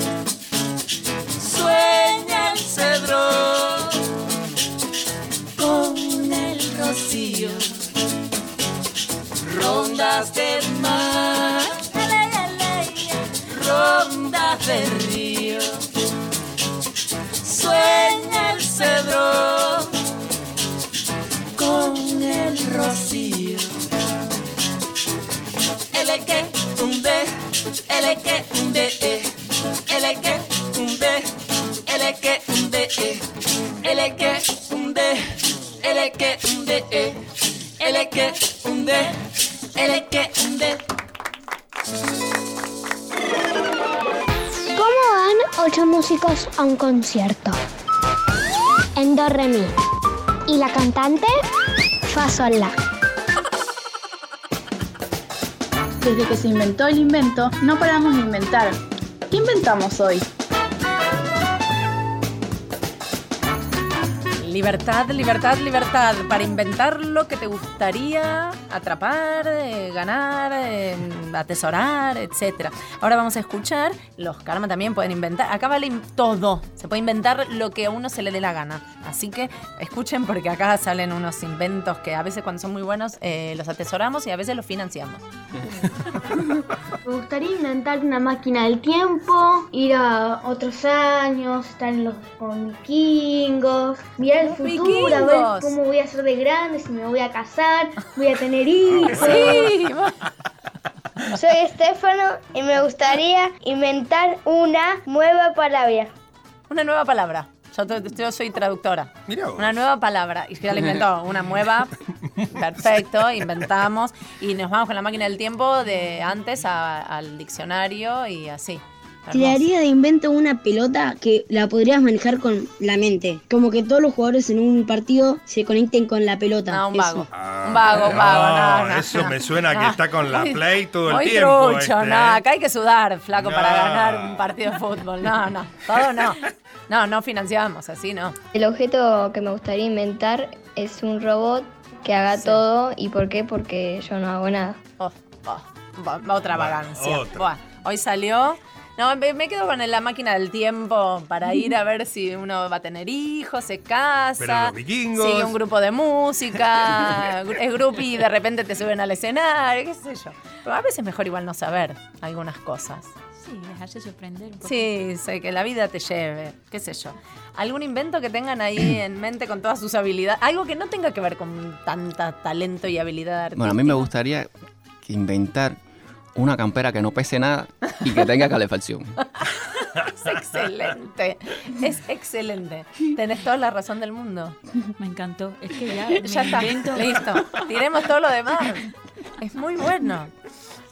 Desde que se inventó el invento, no paramos de inventar. ¿Qué inventamos hoy? Libertad, libertad, libertad para inventar lo que te gustaría atrapar, eh, ganar, eh, atesorar, etc. Ahora vamos a escuchar, los karma también pueden inventar, acá vale todo, se puede inventar lo que a uno se le dé la gana. Así que escuchen porque acá salen unos inventos que a veces cuando son muy buenos eh, los atesoramos y a veces los financiamos. [laughs] Me gustaría inventar una máquina del tiempo, ir a otros años, estar en los con vikingos, mirar el futuro, a ver vikingos. cómo voy a ser de grande, si me voy a casar, voy a tener [laughs] hijos. Sí, Soy Estefano y me gustaría inventar una nueva palabra. Una nueva palabra. Yo, soy traductora. Mirá vos. Una nueva palabra. Y ya la inventó. Una nueva. [laughs] Perfecto. Inventamos. Y nos vamos con la máquina del tiempo de antes a- al diccionario y así. Hermoso. Crearía de invento una pelota que la podrías manejar con la mente. Como que todos los jugadores en un partido se conecten con la pelota. No, un Eso. vago. Un vago, un vago. No, no, eso no. me suena que está con la Play todo el muy tiempo. trucho, este, no, ¿eh? acá hay que sudar, flaco, para ganar un partido de fútbol. No, no, todo no. No, no financiamos, así no. El objeto que me gustaría inventar es un robot que haga Sí. todo. ¿Y por qué? Porque yo no hago nada. Oh, oh, otra Bueno, vagancia. otra. Buah, hoy salió. No, me, quedo con la máquina del tiempo para ir a ver si uno va a tener hijos, se Pero casa, los vikingos. sigue un grupo de música, es grupi y de repente te suben al escenario, qué sé yo. Pero a veces es mejor igual no saber algunas cosas. Sí, dejarse sorprender un poco. Sí, sé que la vida te lleve, qué sé yo. ¿Algún invento que tengan ahí en mente con todas sus habilidades? Algo que no tenga que ver con tanta talento y habilidad artística. Bueno, a mí me gustaría que inventar una campera que no pese nada y que tenga calefacción. [laughs] Es excelente. Es excelente. Tenés toda la razón del mundo. [laughs] Me encantó. Es que ya, [laughs] Ya está. invento- Listo. Tiremos todo lo demás. Es muy bueno.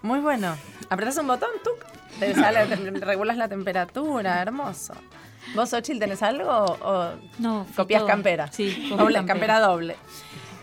Muy bueno. Apretás un botón, tú. Te sale, te regulas la temperatura. Hermoso. ¿Vos, Ochil, tenés algo o No, copias todo. campera? Sí, doble, campera. campera doble.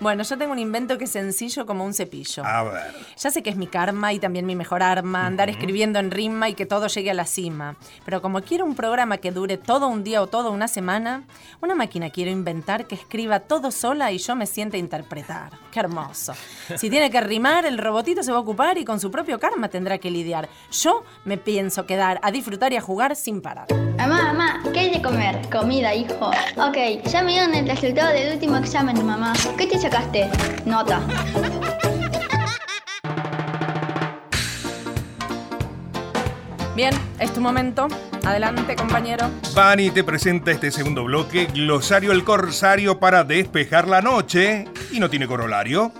Bueno, yo tengo un invento que es sencillo como un cepillo. A ver. Ya sé que es mi karma y también mi mejor arma, andar escribiendo en rima y que todo llegue a la cima. Pero como quiero un programa que dure todo un día o toda una semana, una máquina quiero inventar que escriba todo sola y yo me sienta a interpretar. Qué hermoso. Si tiene que rimar, el robotito se va a ocupar y con su propio karma tendrá que lidiar. Yo me pienso quedar a disfrutar y a jugar sin parar. Mamá, mamá, ¿qué hay de comer? Comida, hijo. Ok, ya me dieron el resultado del último examen, mamá. ¿Qué te sacaste? Nota. Bien, es tu momento. Adelante, compañero. Vani te presenta este segundo bloque, Glosario el Corsario para despejar la noche. Y no tiene corolario.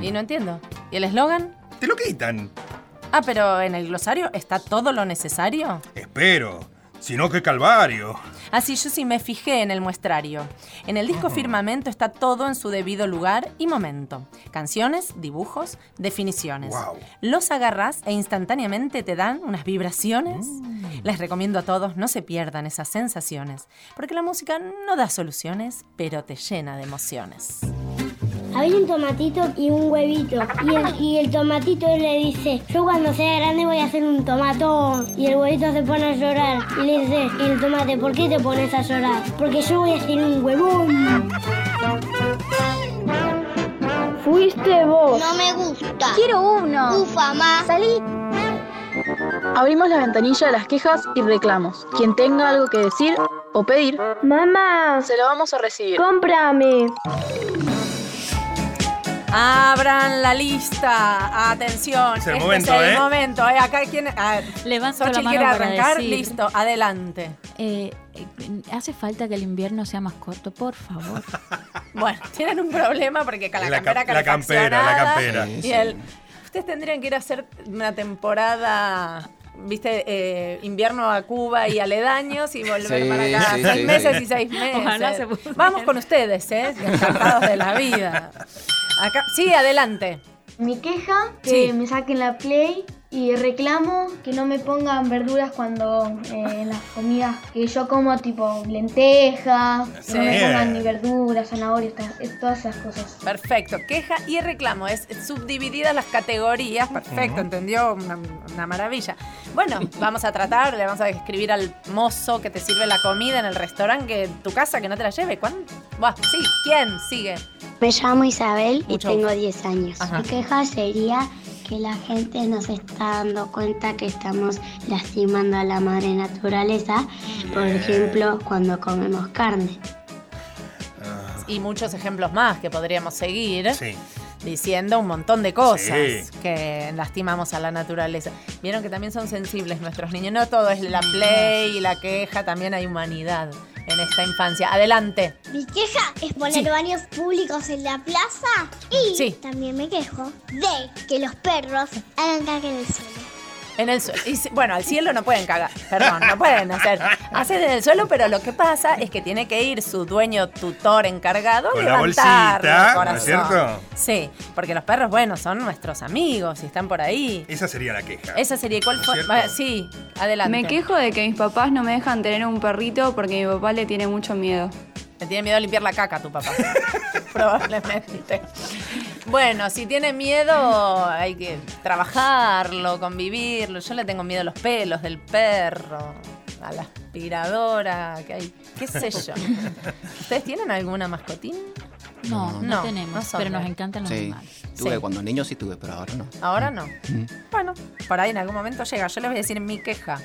Y no entiendo. ¿Y el eslogan? Te lo quitan. Ah, pero en el glosario está todo lo necesario. Espero. Si no, qué calvario. Así yo sí me fijé en el muestrario. En el disco Firmamento está todo en su debido lugar y momento. Canciones, dibujos, definiciones. Wow. Los agarras e instantáneamente te dan unas vibraciones. Les recomiendo a todos no se pierdan esas sensaciones, porque la música no da soluciones, pero te llena de emociones. Había un tomatito y un huevito. Y el, y el tomatito le dice, yo cuando sea grande voy a hacer un tomatón. Y el huevito se pone a llorar. Y le dice, y el tomate, ¿por qué te pones a llorar? Porque yo voy a hacer un huevón. Fuiste vos. No me gusta. Quiero uno. Ufa, ma. Salí. Abrimos la ventanilla de las quejas y reclamos. Quien tenga algo que decir o pedir, Mamá, se lo vamos a recibir. cómprame. Abran la lista. Atención. Es el este momento, es el ¿eh? momento. ¿eh? Acá quién. Ah, Levanto Xochitl la mano quiere para arrancar. decir. Listo, adelante. Eh, hace falta que el invierno sea más corto, por favor. [laughs] Bueno, tienen un problema porque con la, La ca- campera la campera, la campera. Sí, Y sí. el, ustedes tendrían que ir a hacer una temporada, viste, eh, invierno a Cuba y aledaños y volver Sí, para acá. sí, seis sí, meses sí. y seis meses. Ojalá se pudiera. Vamos con ustedes, ¿eh? Encantados de la vida. Acá, sí, adelante. Mi queja, que Sí. me saquen la Play Y reclamo que no me pongan verduras cuando eh, en las comidas que yo como, tipo lentejas, Sí. no me pongan ni verduras, zanahorias, todas esas cosas. Perfecto, queja y reclamo, es subdivididas las categorías, perfecto, entendió, una, una maravilla. Bueno, vamos a tratar, le vamos a escribir al mozo que te sirve la comida en el restaurante que tu casa que no te la lleve. ¿Cuándo? Buah, sí, ¿quién sigue? Me llamo Isabel y tengo gusto. 10 años. Ajá. Mi queja sería que la gente no se está dando cuenta que estamos lastimando a la madre naturaleza, por ejemplo, cuando comemos carne. Y muchos ejemplos más que podríamos seguir. Diciendo un montón de cosas Sí. que lastimamos a la naturaleza. Vieron que también son sensibles nuestros niños. No todo es la play y la queja, también hay humanidad en esta infancia. Adelante. Mi queja es poner Sí. baños públicos en la plaza y Sí. también me quejo de que los perros hagan caca en el suelo. En el suelo. Bueno, al cielo no pueden cagar. Perdón, no pueden hacer. Hacen en el suelo, pero lo que pasa es que tiene que ir su dueño tutor encargado Con a la bolsita, ¿no es corazón. cierto? Sí, porque los perros, bueno, son nuestros amigos y están por ahí. Esa sería la queja. Esa sería. ¿Cuál fue? Sí, adelante. Me quejo de que mis papás no me dejan tener un perrito porque mi papá le tiene mucho miedo. Le tiene miedo a limpiar la caca a tu papá. [laughs] Probablemente. Bueno, si tiene miedo, hay que trabajarlo, convivirlo. Yo le tengo miedo a los pelos del perro, a la aspiradora, que hay, qué sé yo. [laughs] ¿Ustedes tienen alguna mascotín? No, no, No, tenemos, no pero nos encantan los Sí, animales. tuve Sí. cuando niño sí tuve, pero ahora no. Ahora no. Mm. Bueno, por ahí en algún momento llega. Yo les voy a decir mi queja,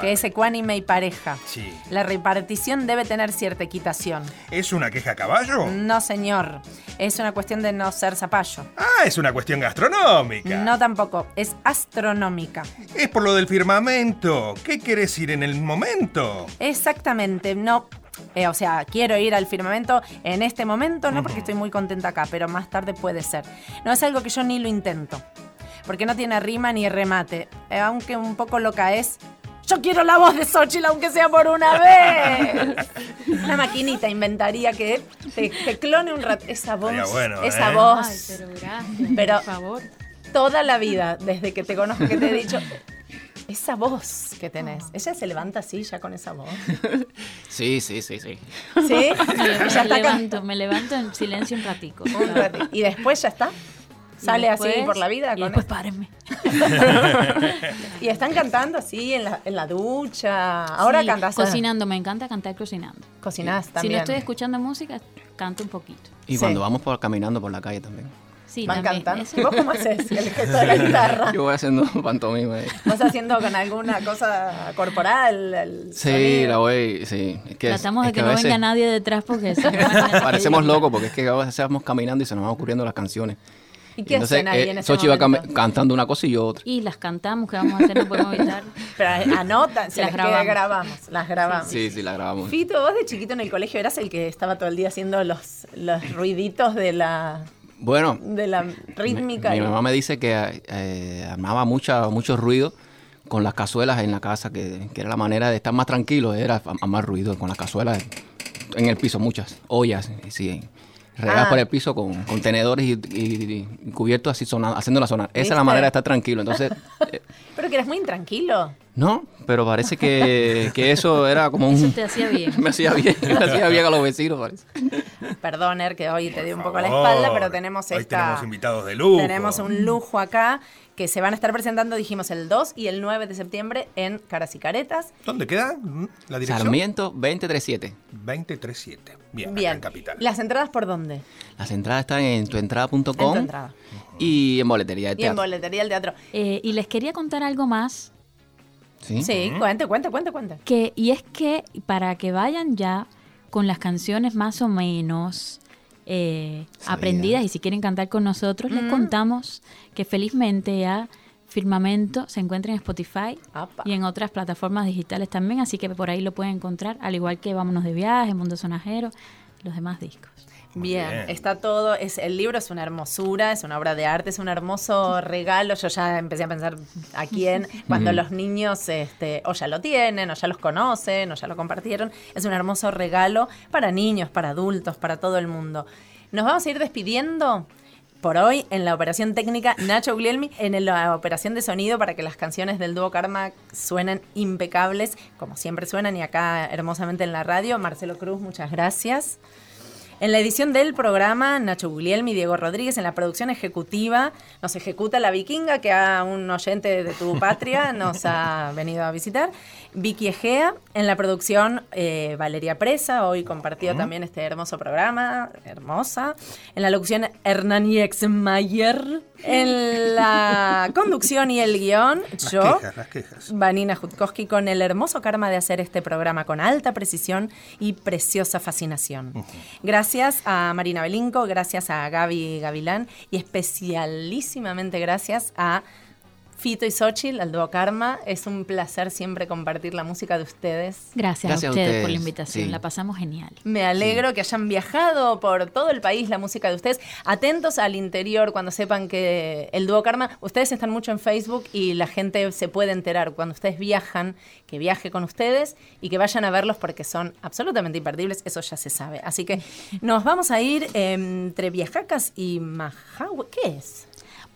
que es ecuánime y pareja. Sí. La repartición debe tener cierta equitación. ¿Es una queja a caballo? No, señor. Es una cuestión de no ser zapallo. Ah, es una cuestión gastronómica. No tampoco. Es astronómica. Es por lo del firmamento. ¿Qué querés ir en el momento? Exactamente. No. Eh, o sea, quiero ir al firmamento en este momento, no porque estoy muy contenta acá, pero más tarde puede ser. No es algo que yo ni lo intento. Porque no tiene rima ni remate. Eh, aunque un poco loca es. Yo quiero la voz de Xochitl, aunque sea por una [laughs] vez. Una maquinita inventaría que te, te clone un rato. Esa voz. Bueno, esa ¿eh? voz. Ay, pero gracias, Pero por favor. toda la vida, desde que te conozco, que te he dicho, esa voz que tenés, ella se levanta así ya con esa voz. [laughs] Sí, sí, sí, sí. ¿Sí? [laughs] Me, Ya me está levanto, me levanto en silencio un ratico. Un ratito. Y después ya está. Sale así después- por la vida. y con después esto. párenme. [laughs] y están cantando así en la, en la ducha. Ahora Sí, cantás. Cocinando, me encanta cantar cocinando. Cocinás Si también. no estoy escuchando música, canto un poquito. Y cuando vamos por caminando por la calle también. Sí, también. Eso- ¿Y vos cómo [laughs] haces el gesto de la guitarra? Yo voy haciendo pantomima. ahí. ¿Vas haciendo con alguna cosa corporal? el Sí, sonido? la voy, sí. Es que, Tratamos es de que, no veces venga nadie detrás porque [laughs] si imagínate. Parecemos locos porque es que a veces vamos caminando y se nos van ocurriendo las canciones. ¿Y qué hacen ahí en ese Sochi va momento? cam- cantando una cosa y yo otra. Y las cantamos, ¿qué vamos a hacer? No podemos evitar. [laughs] Pero anotan, se Las las queda, grabamos. grabamos. Las grabamos. Sí, sí, la grabamos. Fito, vos de chiquito en el colegio eras el que estaba todo el día haciendo los, los ruiditos de la, Bueno, de la rítmica. mi mamá me dice que eh, armaba mucha, mucho ruido con las cazuelas en la casa, que, que era la manera de estar más tranquilo, era más ruido con las cazuelas en el piso, muchas ollas, sí, regadas Ah. por el piso con, con tenedores y, y- y cubiertos así sonando, haciéndola sonar. Esa es la manera de estar tranquilo. Entonces, [laughs] eh, Pero que eres muy intranquilo. No, pero parece que, que eso era como un... Eso te hacía bien. [laughs] me hacía bien, me hacía bien a los vecinos, parece. Perdón, Er, que hoy te dio un poco la espalda, pero tenemos Hoy esta... tenemos invitados de lujo. Tenemos un lujo acá que se van a estar presentando, dijimos, el 2 y el 9 de septiembre en Caras y Caretas. ¿Dónde queda mm, la dirección? Sarmiento 2037. 237. Bien, acá Bien. en Capital. ¿Las entradas por dónde? Las entradas están en tuentrada.com En tu entrada. y en boletería de Y en teatro. boletería del teatro. Eh, y les quería contar algo más. ¿Sí? Sí, cuente, cuente, cuente, cuente. Que, y es que para que vayan ya con las canciones más o menos eh, aprendidas y si quieren cantar con nosotros, les contamos que felizmente ya Firmamento se encuentra en Spotify y en otras plataformas digitales también, así que por ahí lo pueden encontrar, al igual que Vámonos de Viaje, Mundo Sonajero, los demás discos. Bien, bien. está todo, es, el libro es una hermosura, es una obra de arte, es un hermoso [laughs] regalo. Yo ya empecé a pensar a quién, [laughs] cuando los niños este, o ya lo tienen, o ya los conocen, o ya lo compartieron. Es un hermoso regalo para niños, para adultos, para todo el mundo. Nos vamos a ir despidiendo por hoy en la operación técnica Nacho Guglielmi, en la operación de sonido para que las canciones del dúo Karma suenen impecables, como siempre suenan y acá hermosamente en la radio. Marcelo Cruz, muchas gracias. En la edición del programa, Nacho Guglielmi y Diego Rodríguez, en la producción ejecutiva, nos ejecuta la vikinga que a un oyente de tu patria nos ha venido a visitar. Vicky Egea, en la producción eh, Valeria Presa, hoy compartió también este hermoso programa, hermosa. En la locución Hernán Mayer. En la [laughs] conducción y el guion, yo, Vanina Jutkowski, con el hermoso karma de hacer este programa con alta precisión y preciosa fascinación. Gracias a Marina Belinco, gracias a Gaby Gavilán y especialísimamente gracias a Fito y Xochitl, al dúo Karma. Es un placer siempre compartir la música de ustedes. Gracias, a, ustedes por la invitación, la pasamos genial. Me alegro que hayan viajado por todo el país la música de ustedes. Atentos al interior cuando sepan que el dúo Karma, ustedes están mucho en Facebook y la gente se puede enterar cuando ustedes viajan, que viaje con ustedes y que vayan a verlos porque son absolutamente imperdibles, eso ya se sabe. Así que nos vamos a ir entre Viajacas y Majahue. ¿Qué es?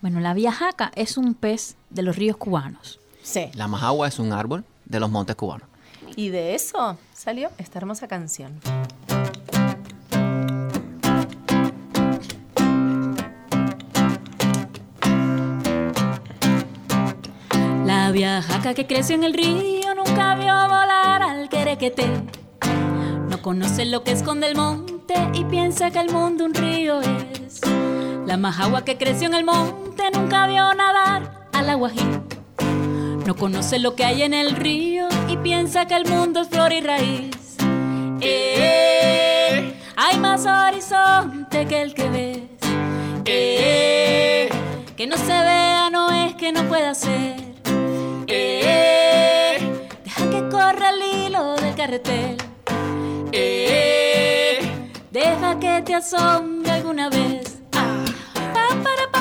Bueno, la viajaca es un pez de los ríos cubanos. Sí. La majagua es un árbol de los montes cubanos. Y de eso salió esta hermosa canción. La viajaca que creció en el río nunca vio volar al querequete. No conoce lo que esconde el monte y piensa que el mundo un río es. La majagua que creció en el monte nunca vio nadar al aguajín. No conoce lo que hay en el río y piensa que el mundo es flor y raíz. Eh, hay más horizonte que el que ves. Eh, que no se vea no es que no pueda ser. Eh, deja que corra el hilo del carretel. deja que te asombre alguna vez.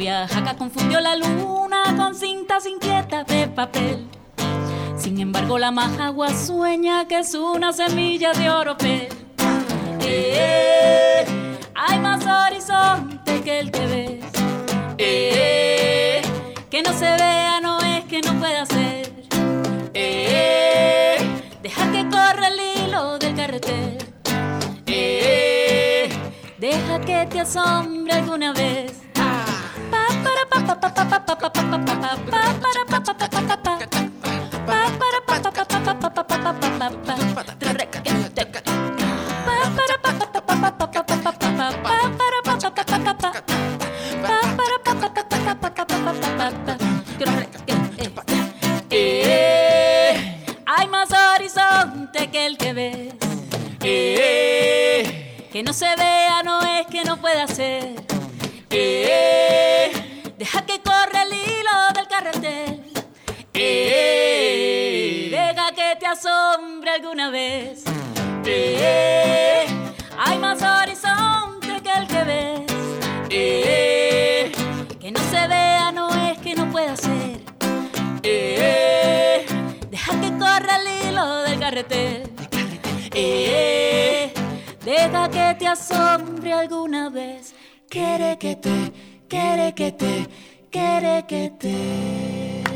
Viajaca confundió la luna con cintas inquietas de papel. Sin embargo, la majagua sueña que es una semilla de oropel. Eh, hay más horizonte que el que ves. Eh, que no se vea no es que no pueda ser. Eh, deja que corra el hilo del carretel. Eh, deja que te asombre alguna vez. Hay más horizonte que el que ves. que no se vea no es que no pueda ser. Deja que corra el hilo del carretel. deja que te asombre alguna vez. hay más horizonte que el que ves. que no se vea no es que no pueda ser. deja que corra el hilo del carretel. deja que te asombre alguna vez. Quiere que te, quiere que te, quiere.